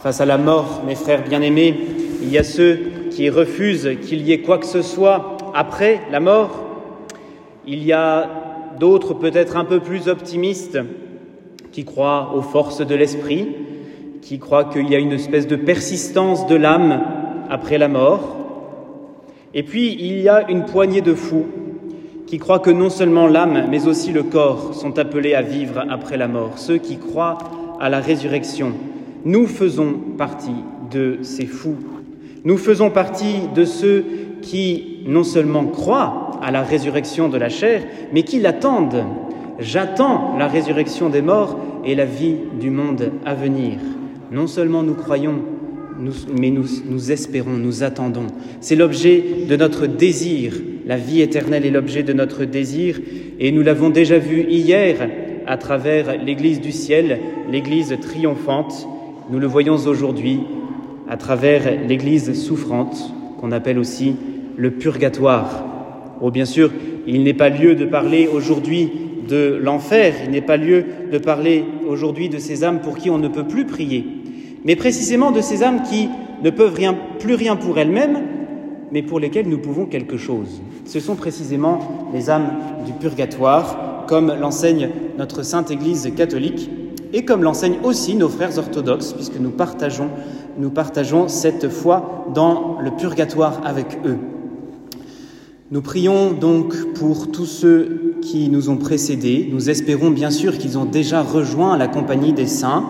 Face à la mort, mes frères bien-aimés, il y a ceux qui refusent qu'il y ait quoi que ce soit après la mort. Il y a d'autres peut-être un peu plus optimistes qui croient aux forces de l'esprit, qui croient qu'il y a une espèce de persistance de l'âme après la mort. Et puis il y a une poignée de fous qui croient que non seulement l'âme, mais aussi le corps sont appelés à vivre après la mort, ceux qui croient à la résurrection. Nous faisons partie de ces fous. Nous faisons partie de ceux qui non seulement croient à la résurrection de la chair, mais qui l'attendent. J'attends la résurrection des morts et la vie du monde à venir. Non seulement nous croyons, mais nous, espérons, nous attendons. C'est l'objet de notre désir. La vie éternelle est l'objet de notre désir et nous l'avons déjà vu hier à travers l'Église du ciel, l'Église triomphante. Nous le voyons aujourd'hui à travers l'Église souffrante qu'on appelle aussi le purgatoire. Oh, bien sûr, il n'est pas lieu de parler aujourd'hui de l'enfer, il n'est pas lieu de parler aujourd'hui de ces âmes pour qui on ne peut plus prier, mais précisément de ces âmes qui ne peuvent plus rien pour elles-mêmes, mais pour lesquelles nous pouvons quelque chose. Ce sont précisément les âmes du purgatoire, comme l'enseigne notre Sainte Église catholique et comme l'enseignent aussi nos frères orthodoxes, puisque nous partageons, cette foi dans le purgatoire avec eux. Nous prions donc pour tous ceux qui nous ont précédés. Nous espérons bien sûr qu'ils ont déjà rejoint la compagnie des saints,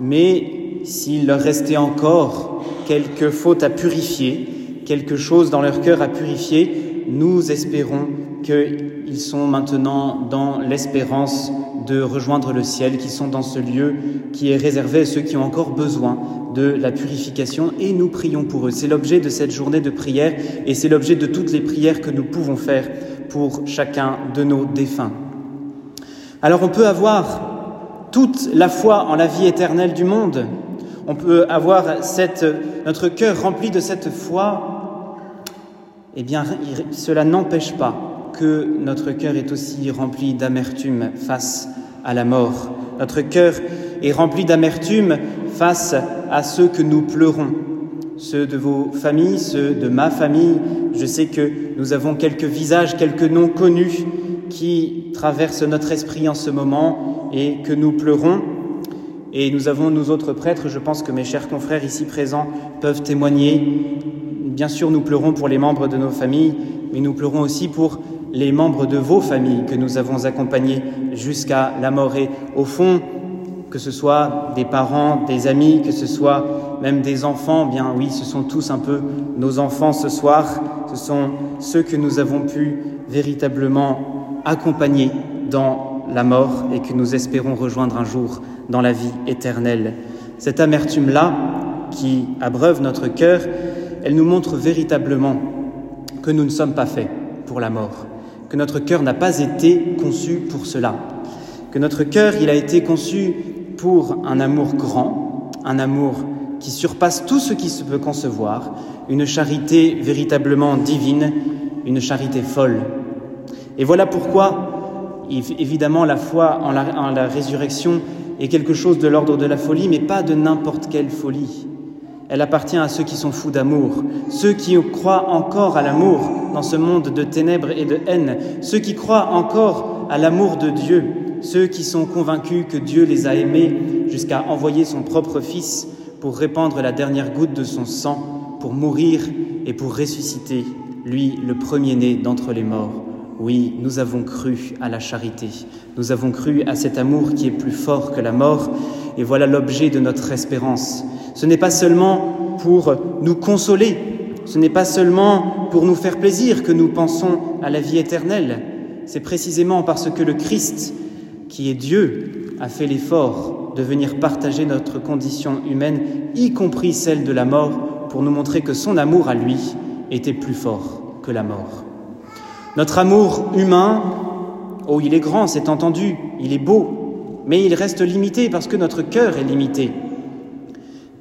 mais s'il leur restait encore quelques fautes à purifier, quelque chose dans leur cœur à purifier, nous espérons qu'ils sont maintenant dans l'espérance de rejoindre le ciel, qui sont dans ce lieu qui est réservé à ceux qui ont encore besoin de la purification, et nous prions pour eux. C'est l'objet de cette journée de prière, et c'est l'objet de toutes les prières que nous pouvons faire pour chacun de nos défunts. Alors on peut avoir toute la foi en la vie éternelle du monde, on peut avoir notre cœur rempli de cette foi, eh bien cela n'empêche pas que notre cœur est aussi rempli d'amertume face à la mort. Notre cœur est rempli d'amertume face à ceux que nous pleurons, ceux de vos familles, ceux de ma famille. Je sais que nous avons quelques visages, quelques noms connus qui traversent notre esprit en ce moment et que nous pleurons. Et nous avons, nous autres prêtres, je pense que mes chers confrères ici présents peuvent témoigner. Bien sûr, nous pleurons pour les membres de nos familles, mais nous pleurons aussi pour les membres de vos familles que nous avons accompagnés jusqu'à la mort. Et au fond, que ce soit des parents, des amis, que ce soit même des enfants, bien oui, ce sont tous un peu nos enfants ce soir. Ce sont ceux que nous avons pu véritablement accompagner dans la mort et que nous espérons rejoindre un jour dans la vie éternelle. Cette amertume-là, qui abreuve notre cœur, elle nous montre véritablement que nous ne sommes pas faits pour la mort que notre cœur n'a pas été conçu pour cela, que notre cœur, il a été conçu pour un amour grand, un amour qui surpasse tout ce qui se peut concevoir, une charité véritablement divine, une charité folle. Et voilà pourquoi, évidemment, la foi en la, en la résurrection est quelque chose de l'ordre de la folie, mais pas de n'importe quelle folie. Elle appartient à ceux qui sont fous d'amour, ceux qui croient encore à l'amour dans ce monde de ténèbres et de haine, ceux qui croient encore à l'amour de Dieu, ceux qui sont convaincus que Dieu les a aimés jusqu'à envoyer son propre Fils pour répandre la dernière goutte de son sang, pour mourir et pour ressusciter, lui le premier-né d'entre les morts. Oui, nous avons cru à la charité, nous avons cru à cet amour qui est plus fort que la mort, et voilà l'objet de notre espérance. Ce n'est pas seulement pour nous consoler, ce n'est pas seulement pour nous faire plaisir que nous pensons à la vie éternelle, c'est précisément parce que le Christ, qui est Dieu, a fait l'effort de venir partager notre condition humaine, y compris celle de la mort, pour nous montrer que son amour à lui était plus fort que la mort. Notre amour humain, oh il est grand, c'est entendu, il est beau, mais il reste limité parce que notre cœur est limité.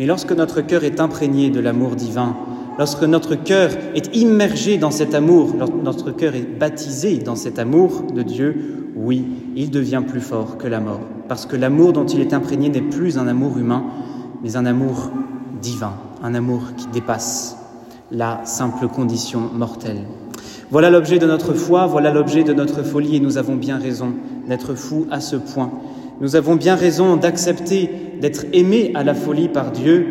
Mais lorsque notre cœur est imprégné de l'amour divin, lorsque notre cœur est immergé dans cet amour, lorsque notre cœur est baptisé dans cet amour de Dieu, oui, il devient plus fort que la mort. Parce que l'amour dont il est imprégné n'est plus un amour humain, mais un amour divin, un amour qui dépasse la simple condition mortelle. Voilà l'objet de notre foi, voilà l'objet de notre folie, et nous avons bien raison d'être fous à ce point. Nous avons bien raison d'accepter d'être aimés à la folie par Dieu,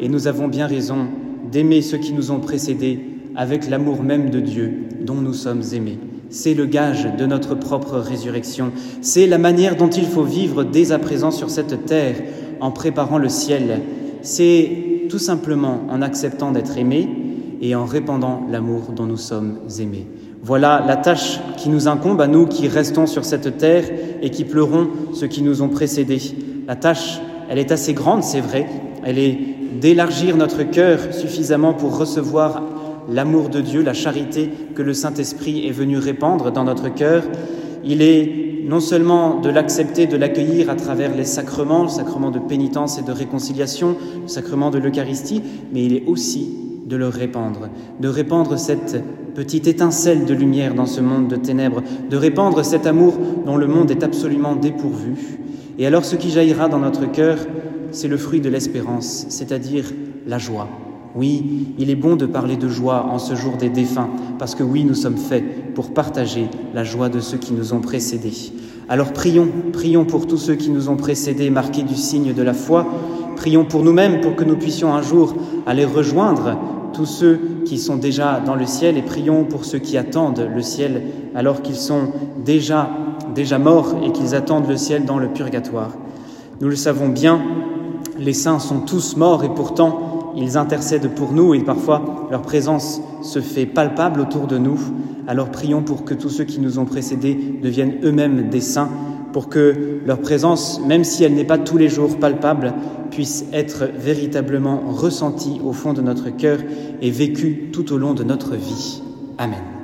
et nous avons bien raison d'aimer ceux qui nous ont précédés avec l'amour même de Dieu dont nous sommes aimés. C'est le gage de notre propre résurrection. C'est la manière dont il faut vivre dès à présent sur cette terre en préparant le ciel. C'est tout simplement en acceptant d'être aimé et en répandant l'amour dont nous sommes aimés. Voilà la tâche qui nous incombe à nous qui restons sur cette terre et qui pleurons ceux qui nous ont précédés. La tâche, elle est assez grande, c'est vrai. Elle est d'élargir notre cœur suffisamment pour recevoir l'amour de Dieu, la charité que le Saint-Esprit est venu répandre dans notre cœur. Il est non seulement de l'accepter, de l'accueillir à travers les sacrements, le sacrement de pénitence et de réconciliation, le sacrement de l'Eucharistie, mais il est aussi de le répandre, de répandre cette petite étincelle de lumière dans ce monde de ténèbres, de répandre cet amour dont le monde est absolument dépourvu. Et alors ce qui jaillira dans notre cœur, c'est le fruit de l'espérance, c'est-à-dire la joie, oui, il est bon de parler de joie en ce jour des défunts, parce que oui, nous sommes faits pour partager la joie de ceux qui nous ont précédés. Alors prions, prions pour tous ceux qui nous ont précédés, marqués du signe de la foi. Prions pour nous-mêmes, pour que nous puissions un jour aller rejoindre tous ceux qui sont déjà dans le ciel, et prions pour ceux qui attendent le ciel alors qu'ils sont déjà, déjà morts et qu'ils attendent le ciel dans le purgatoire. Nous le savons bien, les saints sont tous morts et pourtant ils intercèdent pour nous et parfois leur présence se fait palpable autour de nous. Alors prions pour que tous ceux qui nous ont précédés deviennent eux-mêmes des saints, pour que leur présence, même si elle n'est pas tous les jours palpable, puisse être véritablement ressentie au fond de notre cœur et vécue tout au long de notre vie. Amen.